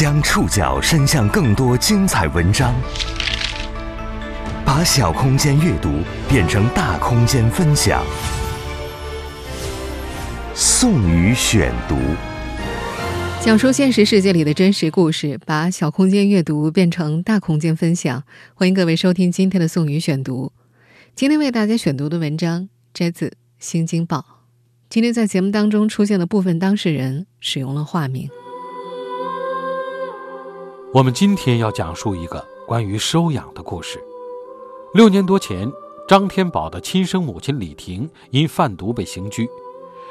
将触角伸向更多精彩文章，把小空间阅读变成大空间分享。宋宇选读，讲述现实世界里的真实故事，把小空间阅读变成大空间分享。欢迎各位收听今天的宋宇选读。今天为大家选读的文章摘自《新京报》。今天在节目当中出现的部分当事人使用了化名。我们今天要讲述一个关于收养的故事。六年多前，张天宝的亲生母亲李婷因贩毒被刑拘。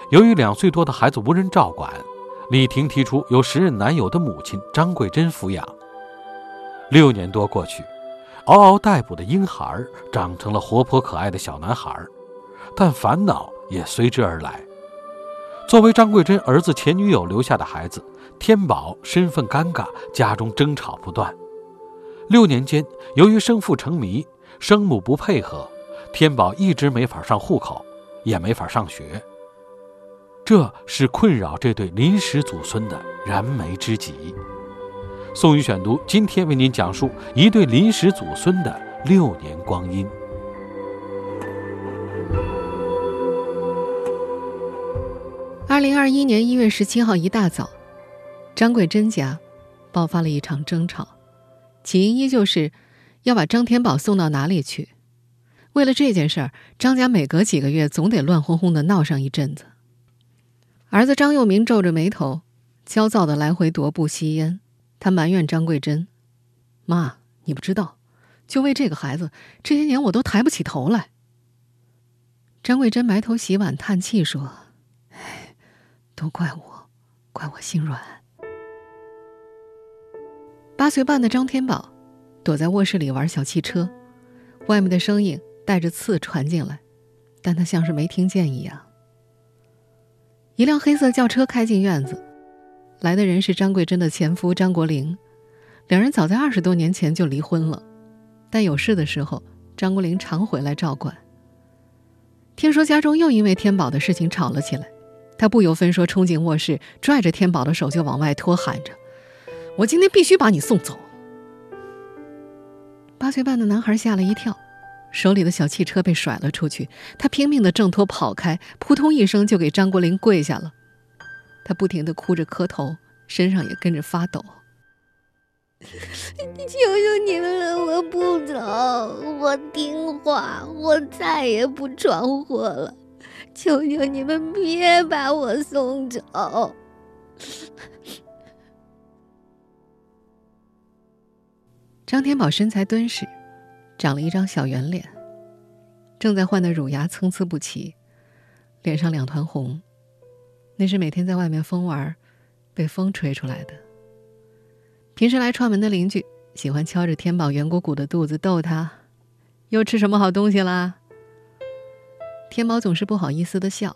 由于两岁多的孩子无人照管，李婷提出由时任男友的母亲张桂珍抚养。六年多过去，嗷嗷待哺的婴孩长成了活泼可爱的小男孩，但烦恼也随之而来。作为张桂珍儿子前女友留下的孩子。天宝身份尴尬，家中争吵不断。六年间，由于生父成谜，生母不配合，天宝一直没法上户口，也没法上学。这是困扰这对临时祖孙的燃眉之急。宋宇选读今天为您讲述一对临时祖孙的六年光阴。二零二一年一月十七号一大早。张桂珍家爆发了一场争吵，起因依旧是要把张天宝送到哪里去。为了这件事儿，张家每隔几个月总得乱哄哄的闹上一阵子。儿子张佑明皱着眉头，焦躁的来回踱步吸烟。他埋怨张桂珍：“妈，你不知道，就为这个孩子，这些年我都抬不起头来。”张桂珍埋头洗碗，叹气说：“哎，都怪我，怪我心软。”八岁半的张天宝躲在卧室里玩小汽车，外面的声音带着刺传进来，但他像是没听见一样。一辆黑色轿车开进院子，来的人是张桂珍的前夫张国林，两人早在二十多年前就离婚了，但有事的时候张国林常回来照管。听说家中又因为天宝的事情吵了起来，他不由分说冲进卧室，拽着天宝的手就往外拖，喊着。我今天必须把你送走。八岁半的男孩吓了一跳，手里的小汽车被甩了出去，他拼命的挣脱跑开，扑通一声就给张国林跪下了。他不停的哭着磕头，身上也跟着发抖。求求你们了，我不走，我听话，我再也不闯祸了。求求你们别把我送走。张天宝身材敦实，长了一张小圆脸，正在换的乳牙参差不齐，脸上两团红，那是每天在外面疯玩，被风吹出来的。平时来串门的邻居喜欢敲着天宝圆鼓鼓的肚子逗他：“又吃什么好东西啦？”天宝总是不好意思的笑，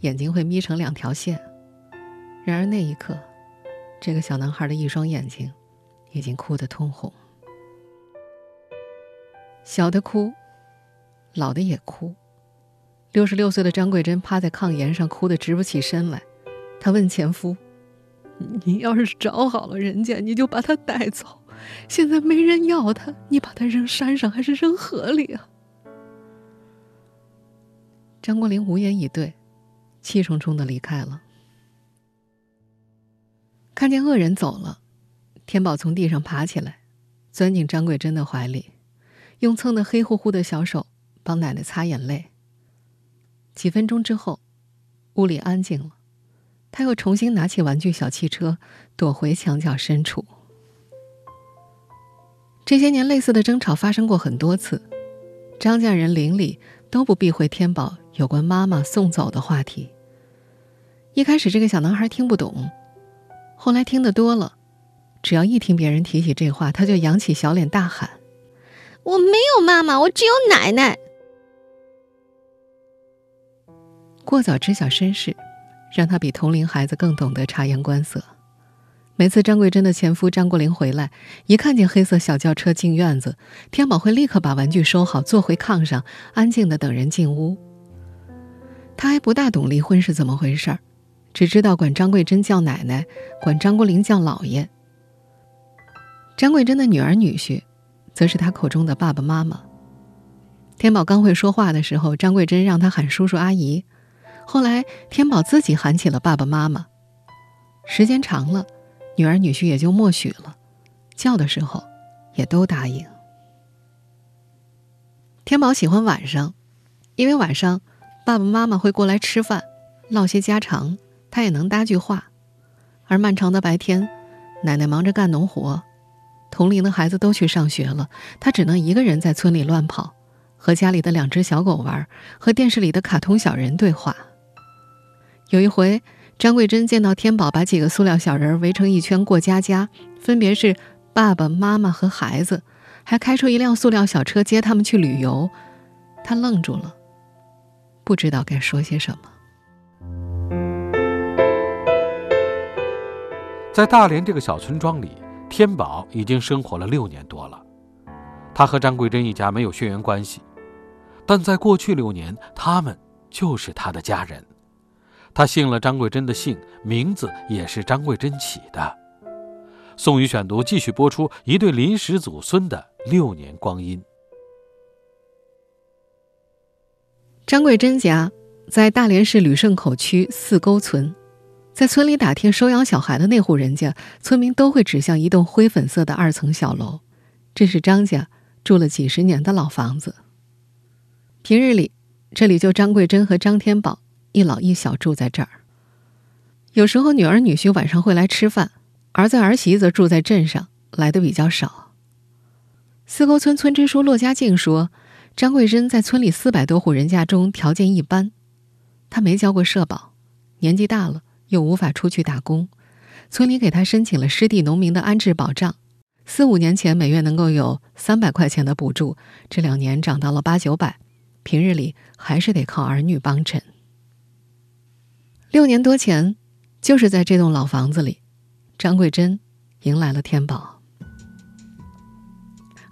眼睛会眯成两条线。然而那一刻，这个小男孩的一双眼睛已经哭得通红。小的哭，老的也哭。六十六岁的张桂珍趴在炕沿上，哭得直不起身来。她问前夫：“你要是找好了人家，你就把他带走。现在没人要他，你把他扔山上还是扔河里啊？”张国林无言以对，气冲冲的离开了。看见恶人走了，天宝从地上爬起来，钻进张桂珍的怀里。用蹭的黑乎乎的小手帮奶奶擦眼泪。几分钟之后，屋里安静了，他又重新拿起玩具小汽车，躲回墙角深处。这些年，类似的争吵发生过很多次，张家人邻里都不避讳天宝有关妈妈送走的话题。一开始，这个小男孩听不懂，后来听得多了，只要一听别人提起这话，他就扬起小脸大喊。我没有妈妈，我只有奶奶。过早知晓身世，让他比同龄孩子更懂得察言观色。每次张桂珍的前夫张国林回来，一看见黑色小轿车进院子，天宝会立刻把玩具收好，坐回炕上，安静的等人进屋。他还不大懂离婚是怎么回事儿，只知道管张桂珍叫奶奶，管张国林叫老爷。张桂珍的女儿女婿，则是他口中的爸爸妈妈。天宝刚会说话的时候，张桂珍让他喊叔叔阿姨。后来，天宝自己喊起了爸爸妈妈。时间长了，女儿女婿也就默许了，叫的时候也都答应。天宝喜欢晚上，因为晚上爸爸妈妈会过来吃饭，唠些家常，他也能搭句话。而漫长的白天，奶奶忙着干农活，同龄的孩子都去上学了，他只能一个人在村里乱跑，和家里的两只小狗玩，和电视里的卡通小人对话。有一回，张桂珍见到天宝把几个塑料小人围成一圈过家家，分别是爸爸妈妈和孩子，还开出一辆塑料小车接他们去旅游，他愣住了，不知道该说些什么。在大连这个小村庄里，天宝已经生活了六年多了。他和张桂珍一家没有血缘关系，但在过去六年，他们就是他的家人。他姓了张桂珍的姓，名字也是张桂珍起的。宋宇选读继续播出一对临时祖孙的六年光阴。张桂珍家在大连市旅顺口区四沟村。在村里打听收养小孩的那户人家，村民都会指向一栋灰粉色的二层小楼，这是张家住了几十年的老房子。平日里，这里就张桂珍和张天宝一老一小住在这儿。有时候女儿女婿晚上会来吃饭，儿子儿媳则住在镇上，来的比较少。四沟村村支书骆家静说，张桂珍在村里四百多户人家中条件一般，她没交过社保，年纪大了。又无法出去打工，村里给他申请了失地农民的安置保障，四五年前每月能够有三百块钱的补助，这两年涨到了八九百，平日里还是得靠儿女帮衬。六年多前，就是在这栋老房子里，张桂珍迎来了天宝。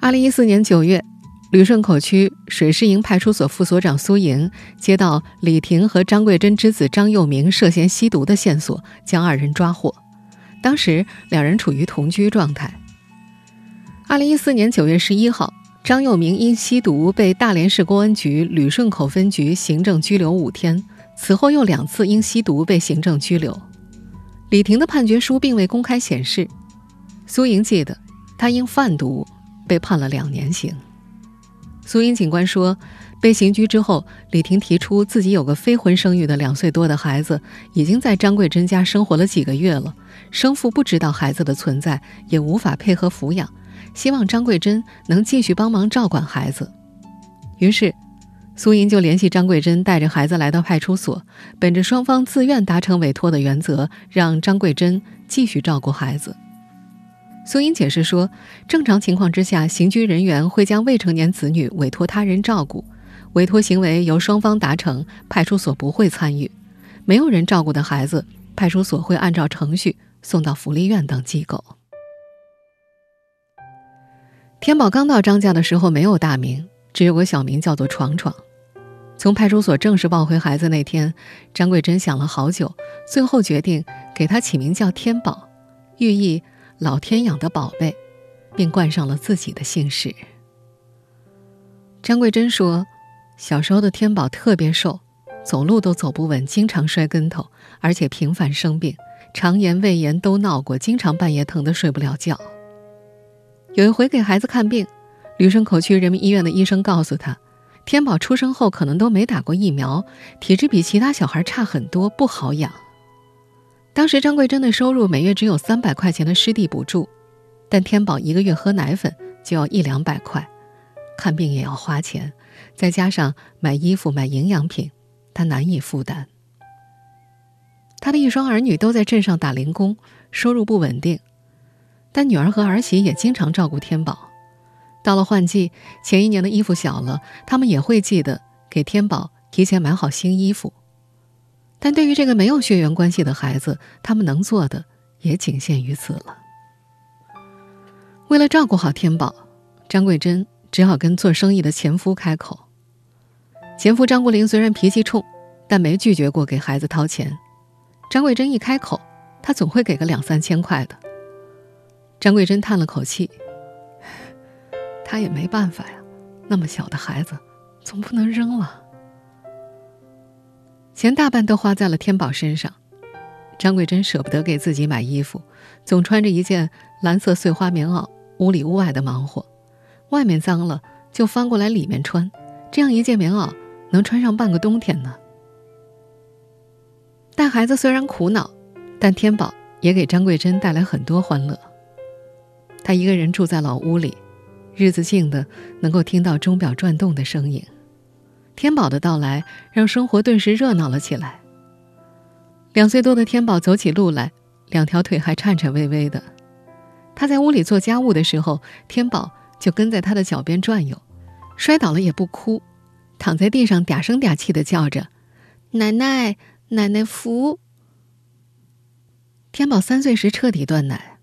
二零一四年九月。旅顺口区水师营派出所副所长苏莹接到李婷和张桂珍之子张佑明涉嫌吸毒的线索，将二人抓获。当时两人处于同居状态。二零一四年九月十一号，张佑明因吸毒被大连市公安局旅顺口分局行政拘留五天，此后又两次因吸毒被行政拘留。李婷的判决书并未公开显示，苏莹记得，他因贩毒被判了两年刑。苏英警官说，被刑拘之后，李婷提出自己有个非婚生育的两岁多的孩子，已经在张桂珍家生活了几个月了，生父不知道孩子的存在，也无法配合抚养，希望张桂珍能继续帮忙照管孩子。于是，苏英就联系张桂珍，带着孩子来到派出所，本着双方自愿达成委托的原则，让张桂珍继续照顾孩子。苏英解释说，正常情况之下，刑拘人员会将未成年子女委托他人照顾，委托行为由双方达成，派出所不会参与。没有人照顾的孩子，派出所会按照程序送到福利院等机构。天宝刚到张家的时候没有大名，只有个小名叫做闯闯。从派出所正式抱回孩子那天，张桂珍想了好久，最后决定给他起名叫天宝，寓意。老天养的宝贝，并冠上了自己的姓氏。张桂珍说：“小时候的天宝特别瘦，走路都走不稳，经常摔跟头，而且频繁生病，肠炎、胃炎都闹过，经常半夜疼得睡不了觉。有一回给孩子看病，旅顺口区人民医院的医生告诉他，天宝出生后可能都没打过疫苗，体质比其他小孩差很多，不好养。”当时张桂珍的收入每月只有三百块钱的湿地补助，但天宝一个月喝奶粉就要一两百块，看病也要花钱，再加上买衣服、买营养品，他难以负担。他的一双儿女都在镇上打零工，收入不稳定，但女儿和儿媳也经常照顾天宝。到了换季，前一年的衣服小了，他们也会记得给天宝提前买好新衣服。但对于这个没有血缘关系的孩子，他们能做的也仅限于此了。为了照顾好天宝，张桂珍只好跟做生意的前夫开口。前夫张国林虽然脾气冲，但没拒绝过给孩子掏钱。张桂珍一开口，他总会给个两三千块的。张桂珍叹了口气：“ 他也没办法呀，那么小的孩子，总不能扔了。”钱大半都花在了天宝身上，张桂珍舍不得给自己买衣服，总穿着一件蓝色碎花棉袄，屋里屋外的忙活，外面脏了就翻过来里面穿，这样一件棉袄能穿上半个冬天呢。带孩子虽然苦恼，但天宝也给张桂珍带来很多欢乐。他一个人住在老屋里，日子静的能够听到钟表转动的声音。天宝的到来让生活顿时热闹了起来。两岁多的天宝走起路来，两条腿还颤颤巍巍的。他在屋里做家务的时候，天宝就跟在他的脚边转悠，摔倒了也不哭，躺在地上嗲声嗲气的叫着：“奶奶，奶奶扶。”天宝三岁时彻底断奶，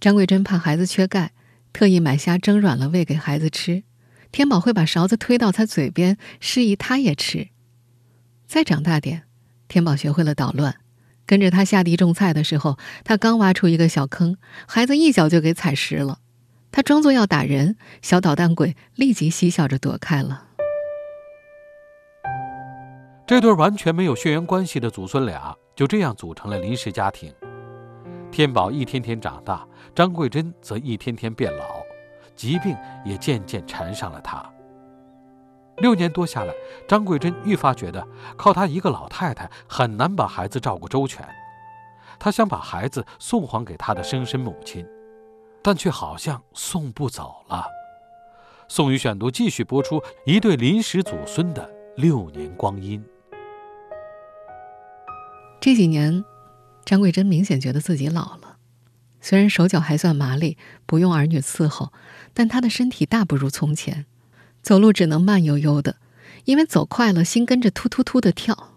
张桂珍怕孩子缺钙，特意买虾蒸软了喂给孩子吃。天宝会把勺子推到他嘴边，示意他也吃。再长大点，天宝学会了捣乱，跟着他下地种菜的时候，他刚挖出一个小坑，孩子一脚就给踩实了。他装作要打人，小捣蛋鬼立即嬉笑着躲开了。这对完全没有血缘关系的祖孙俩就这样组成了临时家庭。天宝一天天长大，张桂珍则一天天变老。疾病也渐渐缠上了他。六年多下来，张桂珍愈发觉得靠她一个老太太很难把孩子照顾周全。她想把孩子送还给她的生身母亲，但却好像送不走了。宋宇选读继续播出一对临时祖孙的六年光阴。这几年，张桂珍明显觉得自己老了。虽然手脚还算麻利，不用儿女伺候，但他的身体大不如从前，走路只能慢悠悠的，因为走快了，心跟着突突突的跳。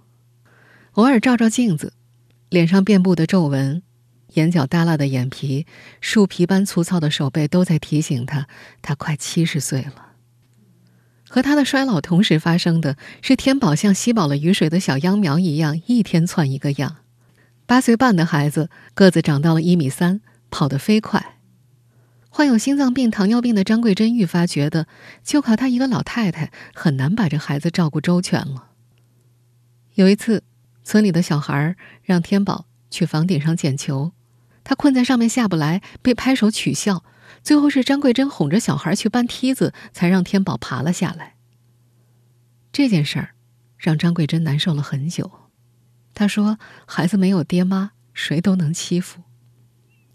偶尔照照镜子，脸上遍布的皱纹，眼角耷拉的眼皮，树皮般粗糙的手背，都在提醒他，他快七十岁了。和他的衰老同时发生的是，天宝像吸饱了雨水的小秧苗一样，一天窜一个样。八岁半的孩子，个子长到了一米三。跑得飞快，患有心脏病、糖尿病的张桂珍愈发觉得，就靠她一个老太太很难把这孩子照顾周全了。有一次，村里的小孩让天宝去房顶上捡球，他困在上面下不来，被拍手取笑。最后是张桂珍哄着小孩去搬梯子，才让天宝爬了下来。这件事儿让张桂珍难受了很久。她说：“孩子没有爹妈，谁都能欺负。”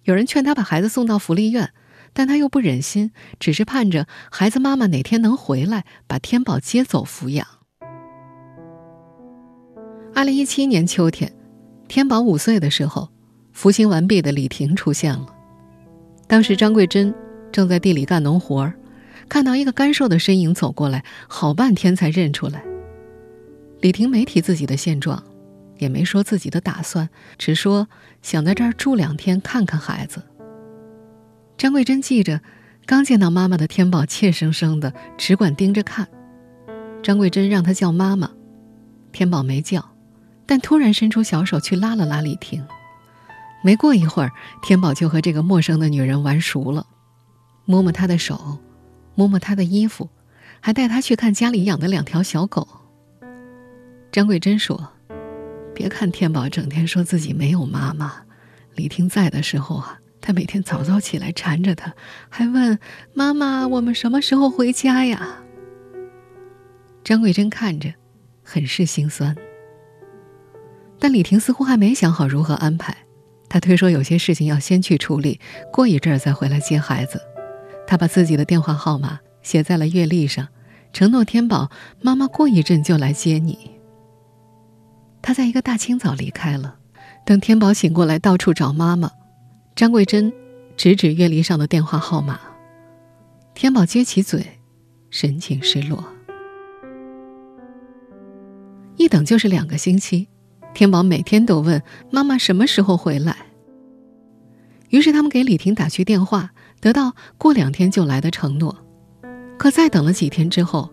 有人劝他把孩子送到福利院，但他又不忍心，只是盼着孩子妈妈哪天能回来，把天宝接走抚养。二零一七年秋天，天宝五岁的时候，服刑完毕的李婷出现了。当时张桂珍正在地里干农活儿看到一个干瘦的身影走过来，好半天才认出来。李婷没提自己的现状。也没说自己的打算，只说想在这儿住两天看看孩子。张桂珍记着，刚见到妈妈的天宝怯生生的，只管盯着看。张桂珍让他叫妈妈，天宝没叫，但突然伸出小手去拉了拉李婷。没过一会儿，天宝就和这个陌生的女人玩熟了，摸摸她的手，摸摸她的衣服，还带她去看家里养的两条小狗。张桂珍说。别看天宝整天说自己没有妈妈，李婷在的时候啊，他每天早早起来缠着他，还问妈妈：“我们什么时候回家呀？”张桂珍看着，很是心酸。但李婷似乎还没想好如何安排，她推说有些事情要先去处理，过一阵儿再回来接孩子。她把自己的电话号码写在了月历上，承诺天宝妈妈过一阵就来接你。他在一个大清早离开了。等天宝醒过来，到处找妈妈。张桂珍指指月历上的电话号码。天宝撅起嘴，神情失落。一等就是两个星期，天宝每天都问妈妈什么时候回来。于是他们给李婷打去电话，得到过两天就来的承诺。可再等了几天之后，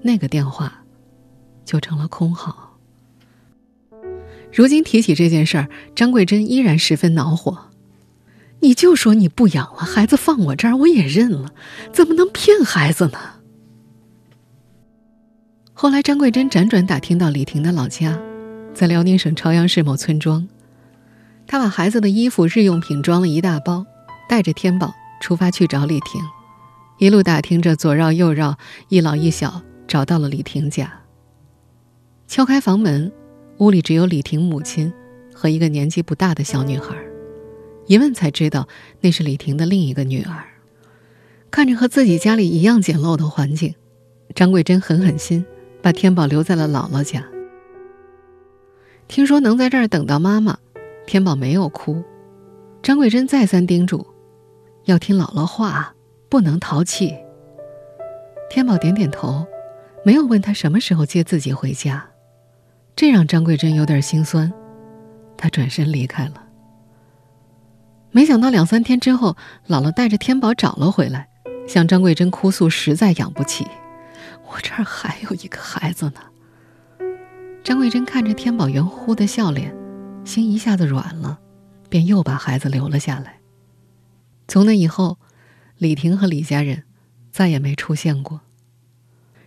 那个电话就成了空号。如今提起这件事儿，张桂珍依然十分恼火。你就说你不养了，孩子放我这儿，我也认了，怎么能骗孩子呢？后来，张桂珍辗转打听到李婷的老家，在辽宁省朝阳市某村庄。她把孩子的衣服、日用品装了一大包，带着天宝出发去找李婷。一路打听着，左绕右绕，一老一小，找到了李婷家。敲开房门，屋里只有李婷母亲和一个年纪不大的小女孩。一问才知道，那是李婷的另一个女儿。看着和自己家里一样简陋的环境，张桂珍狠狠心，把天宝留在了姥姥家。听说能在这儿等到妈妈，天宝没有哭。张桂珍再三叮嘱，要听姥姥话，不能淘气。天宝点点头，没有问他什么时候接自己回家，这让张桂珍有点心酸。她转身离开了。没想到两三天之后，姥姥带着天宝找了回来，向张桂珍哭诉，实在养不起，我这儿还有一个孩子呢。张桂珍看着天宝圆乎乎的笑脸，心一下子软了，便又把孩子留了下来。从那以后，李婷和李家人再也没出现过。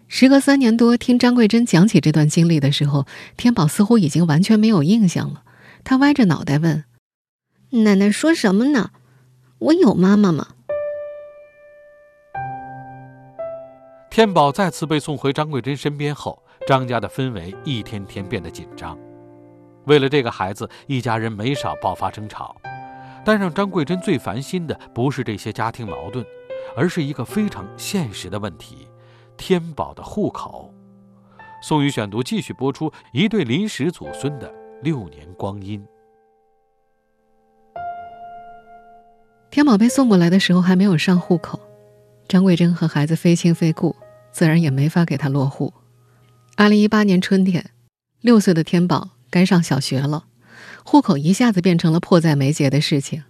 时隔三年多，听张桂珍讲起这段经历的时候，天宝似乎已经完全没有印象了。他歪着脑袋问。奶奶说什么呢？我有妈妈吗？天宝再次被送回张桂珍身边后，张家的氛围一天天变得紧张。为了这个孩子，一家人没少爆发争吵。但让张桂珍最烦心的不是这些家庭矛盾，而是一个非常现实的问题：天宝的户口。宋宇选读继续播出一对临时祖孙的六年光阴。天宝被送过来的时候还没有上户口，张桂珍和孩子非亲非故，自然也没法给他落户。二零一八年春天，六岁的天宝该上小学了，户口一下子变成了迫在眉睫的事情。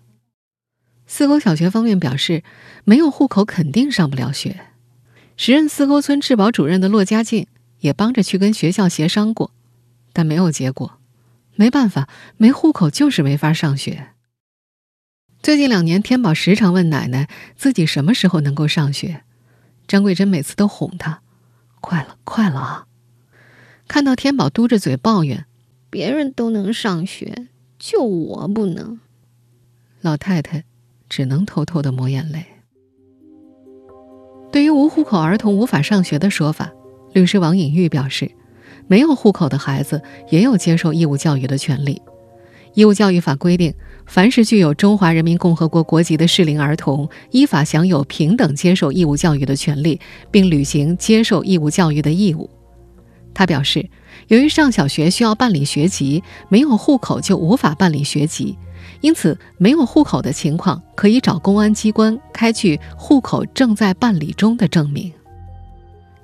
四沟小学方面表示，没有户口肯定上不了学。时任四沟村治保主任的骆家劲也帮着去跟学校协商过，但没有结果。没办法，没户口就是没法上学。最近两年，天宝时常问奶奶自己什么时候能够上学。张桂珍每次都哄他：“快了，快了啊！”看到天宝嘟着嘴抱怨：“别人都能上学，就我不能。”老太太只能偷偷的抹眼泪。对于无户口儿童无法上学的说法，律师王颖玉表示：“没有户口的孩子也有接受义务教育的权利。义务教育法规定。”凡是具有中华人民共和国国籍的适龄儿童，依法享有平等接受义务教育的权利，并履行接受义务教育的义务。他表示，由于上小学需要办理学籍，没有户口就无法办理学籍，因此没有户口的情况可以找公安机关开具户口正在办理中的证明。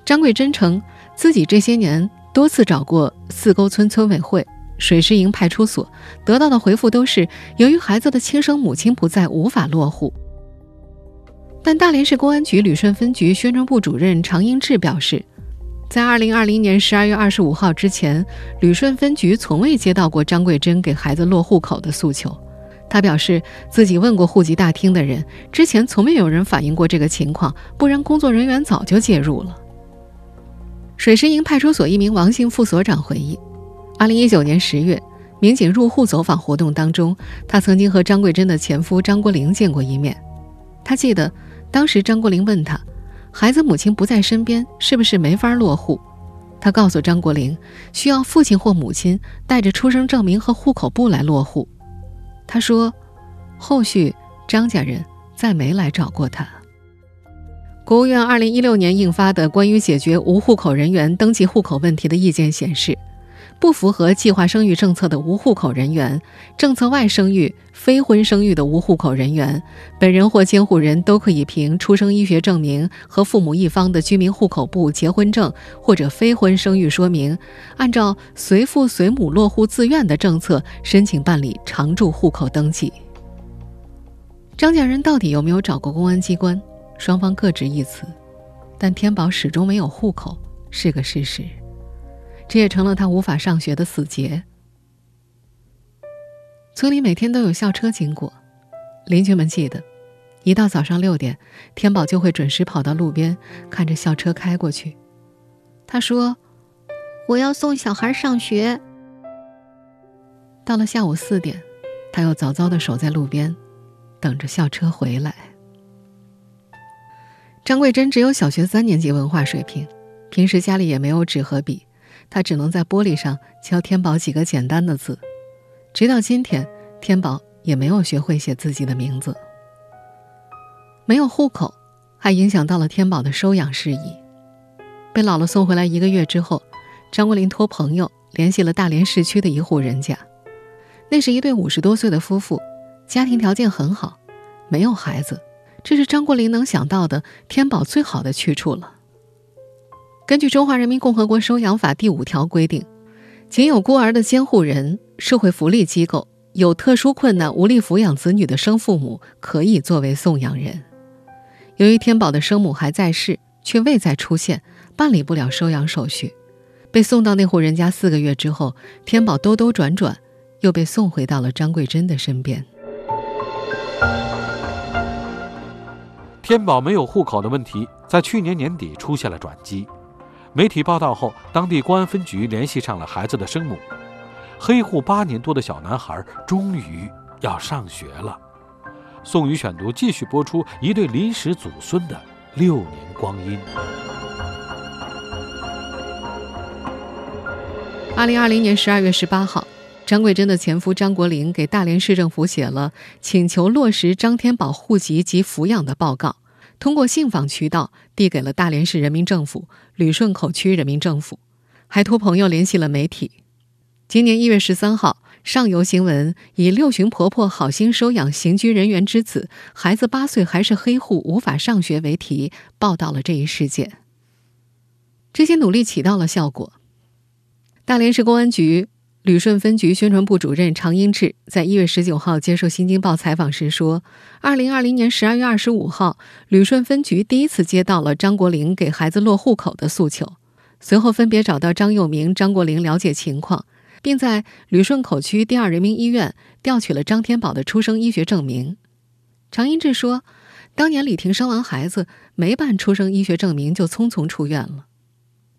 张桂珍称，自己这些年多次找过四沟村村委会。水师营派出所得到的回复都是由于孩子的亲生母亲不在，无法落户。但大连市公安局旅顺分局宣传部主任常英志表示，在二零二零年十二月二十五号之前，旅顺分局从未接到过张桂珍给孩子落户口的诉求。他表示自己问过户籍大厅的人，之前从没有人反映过这个情况，不然工作人员早就介入了。水师营派出所一名王姓副所长回忆。二零一九年十月，民警入户走访活动当中，他曾经和张桂珍的前夫张国林见过一面。他记得，当时张国林问他：“孩子母亲不在身边，是不是没法落户？”他告诉张国林，需要父亲或母亲带着出生证明和户口簿来落户。他说，后续张家人再没来找过他。国务院二零一六年印发的《关于解决无户口人员登记户口问题的意见》显示。不符合计划生育政策的无户口人员、政策外生育、非婚生育的无户口人员，本人或监护人都可以凭出生医学证明和父母一方的居民户口簿、结婚证或者非婚生育说明，按照随父随母落户自愿的政策申请办理常住户口登记。张家人到底有没有找过公安机关？双方各执一词，但天宝始终没有户口是个事实。这也成了他无法上学的死结。村里每天都有校车经过，邻居们记得，一到早上六点，天宝就会准时跑到路边，看着校车开过去。他说：“我要送小孩上学。”到了下午四点，他又早早的守在路边，等着校车回来。张桂珍只有小学三年级文化水平，平时家里也没有纸和笔，他只能在玻璃上教天宝几个简单的字。直到今天，天宝也没有学会写自己的名字。没有户口，还影响到了天宝的收养事宜。被姥姥送回来一个月之后，张国林托朋友联系了大连市区的一户人家，那是一对五十多岁的夫妇，家庭条件很好，没有孩子。这是张国林能想到的天宝最好的去处了。根据《中华人民共和国收养法》第五条规定，仅有孤儿的监护人、社会福利机构、有特殊困难无力抚养子女的生父母可以作为送养人。由于天宝的生母还在世，却未再出现，办理不了收养手续，被送到那户人家四个月之后，天宝兜兜转转，又被送回到了张桂珍的身边。天宝没有户口的问题，在去年年底出现了转机。媒体报道后，当地公安分局联系上了孩子的生母。黑户八年多的小男孩终于要上学了。宋宇选读继续播出一对临时祖孙的六年光阴。二零二零年十二月十八号。张桂珍的前夫张国林给大连市政府写了请求落实张天宝户籍及抚养的报告，通过信访渠道递给了大连市人民政府、旅顺口区人民政府，还托朋友联系了媒体。今年一月十三号，上游新闻以“六旬婆婆好心收养刑拘人员之子，孩子八岁还是黑户，无法上学”为题报道了这一事件。这些努力起到了效果。大连市公安局。旅顺分局宣传部主任常英志在一月十九号接受《新京报》采访时说：“二零二零年十二月二十五号，旅顺分局第一次接到了张国林给孩子落户口的诉求，随后分别找到张幼明、张国林了解情况，并在旅顺口区第二人民医院调取了张天宝的出生医学证明。”常英志说：“当年李婷生完孩子没办出生医学证明就匆匆出院了。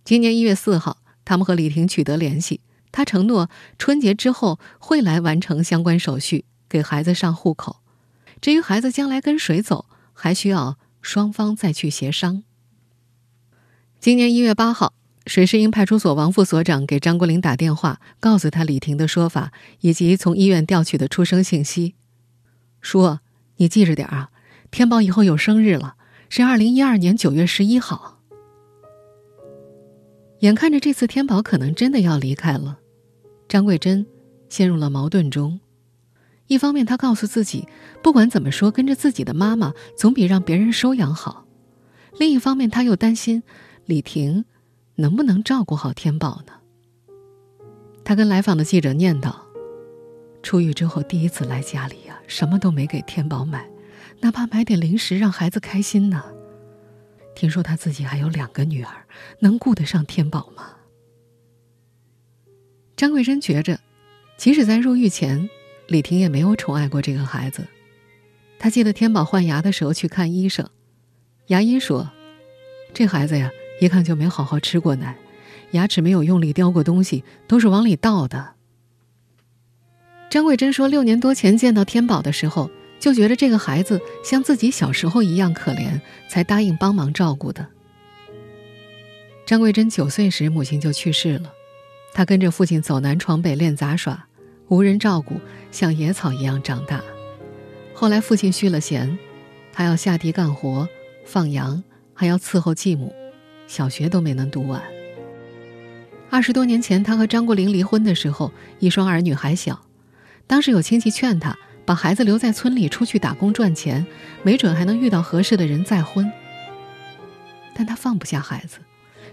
今年一月四号，他们和李婷取得联系。”他承诺春节之后会来完成相关手续，给孩子上户口。至于孩子将来跟谁走，还需要双方再去协商。今年一月八号，水师营派出所王副所长给张国林打电话，告诉他李婷的说法以及从医院调取的出生信息，说：“你记着点啊，天宝以后有生日了，是二零一二年九月十一号。”眼看着这次天宝可能真的要离开了。张桂珍陷入了矛盾中，一方面她告诉自己，不管怎么说，跟着自己的妈妈总比让别人收养好；另一方面，她又担心李婷能不能照顾好天宝呢？她跟来访的记者念叨：“出狱之后第一次来家里呀，什么都没给天宝买，哪怕买点零食让孩子开心呢。听说她自己还有两个女儿，能顾得上天宝吗？”张桂珍觉着，即使在入狱前，李婷也没有宠爱过这个孩子。她记得天宝换牙的时候去看医生，牙医说：“这孩子呀，一看就没好好吃过奶，牙齿没有用力叼过东西，都是往里倒的。”张桂珍说：“六年多前见到天宝的时候，就觉得这个孩子像自己小时候一样可怜，才答应帮忙照顾的。”张桂珍九岁时，母亲就去世了。他跟着父亲走南闯北练杂耍，无人照顾，像野草一样长大。后来父亲续了弦，他要下地干活、放羊，还要伺候继母，小学都没能读完。二十多年前，他和张国林离婚的时候，一双儿女还小。当时有亲戚劝他把孩子留在村里出去打工赚钱，没准还能遇到合适的人再婚。但他放不下孩子。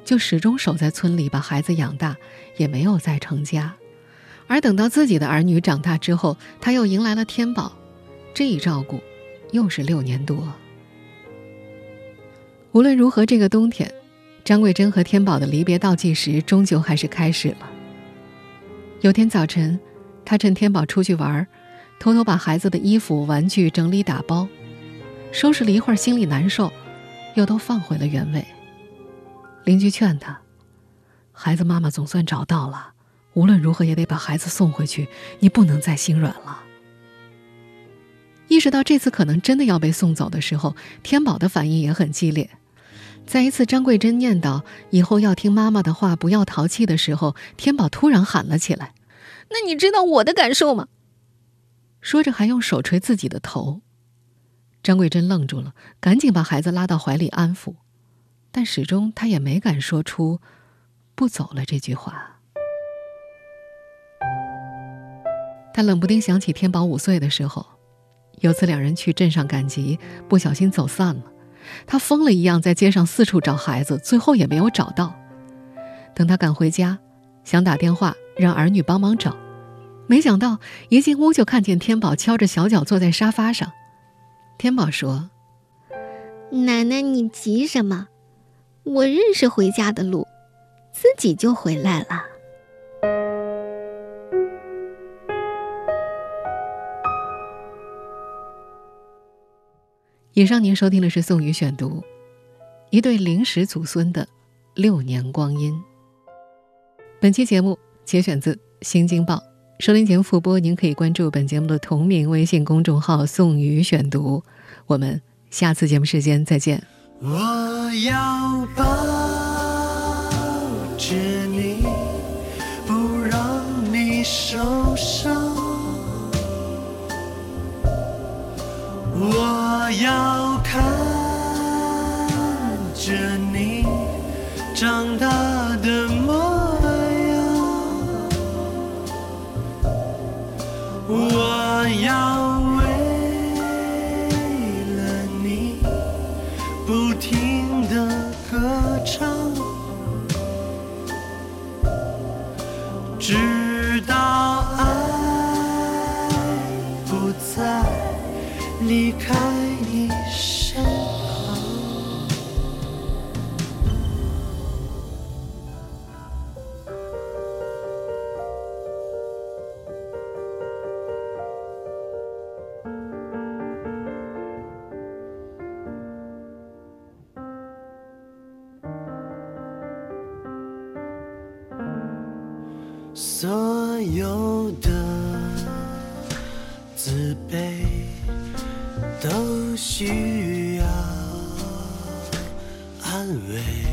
就始终守在村里把孩子养大，也没有再成家。而等到自己的儿女长大之后，他又迎来了天宝，这一照顾，又是六年多。无论如何，这个冬天，张桂珍和天宝的离别倒计时终究还是开始了。有天早晨，他趁天宝出去玩，偷偷把孩子的衣服、玩具整理打包，收拾了一会儿，心里难受，又都放回了原位。邻居劝他：“孩子妈妈总算找到了，无论如何也得把孩子送回去，你不能再心软了。”意识到这次可能真的要被送走的时候，天宝的反应也很激烈。在一次张桂珍念叨以后要听妈妈的话，不要淘气的时候，天宝突然喊了起来：“那你知道我的感受吗？”说着，还用手捶自己的头。张桂珍愣住了，赶紧把孩子拉到怀里安抚，但始终他也没敢说出“不走了”这句话。他冷不丁想起天宝五岁的时候，有次两人去镇上赶集，不小心走散了。他疯了一样在街上四处找孩子，最后也没有找到。等他赶回家，想打电话让儿女帮忙找。没想到一进屋就看见天宝敲着小脚坐在沙发上。天宝说：“奶奶，你急什么？我认识回家的路，自己就回来了。”以上您收听的是宋宇选读，一对临时祖孙的六年光阴。本期节目节选自《新京报》。收听节目复播，您可以关注本节目的同名微信公众号“宋宇选读”。我们下次节目时间再见。我要抱着你，不让你受伤。我要看着你长大所有的自卑都需要安慰，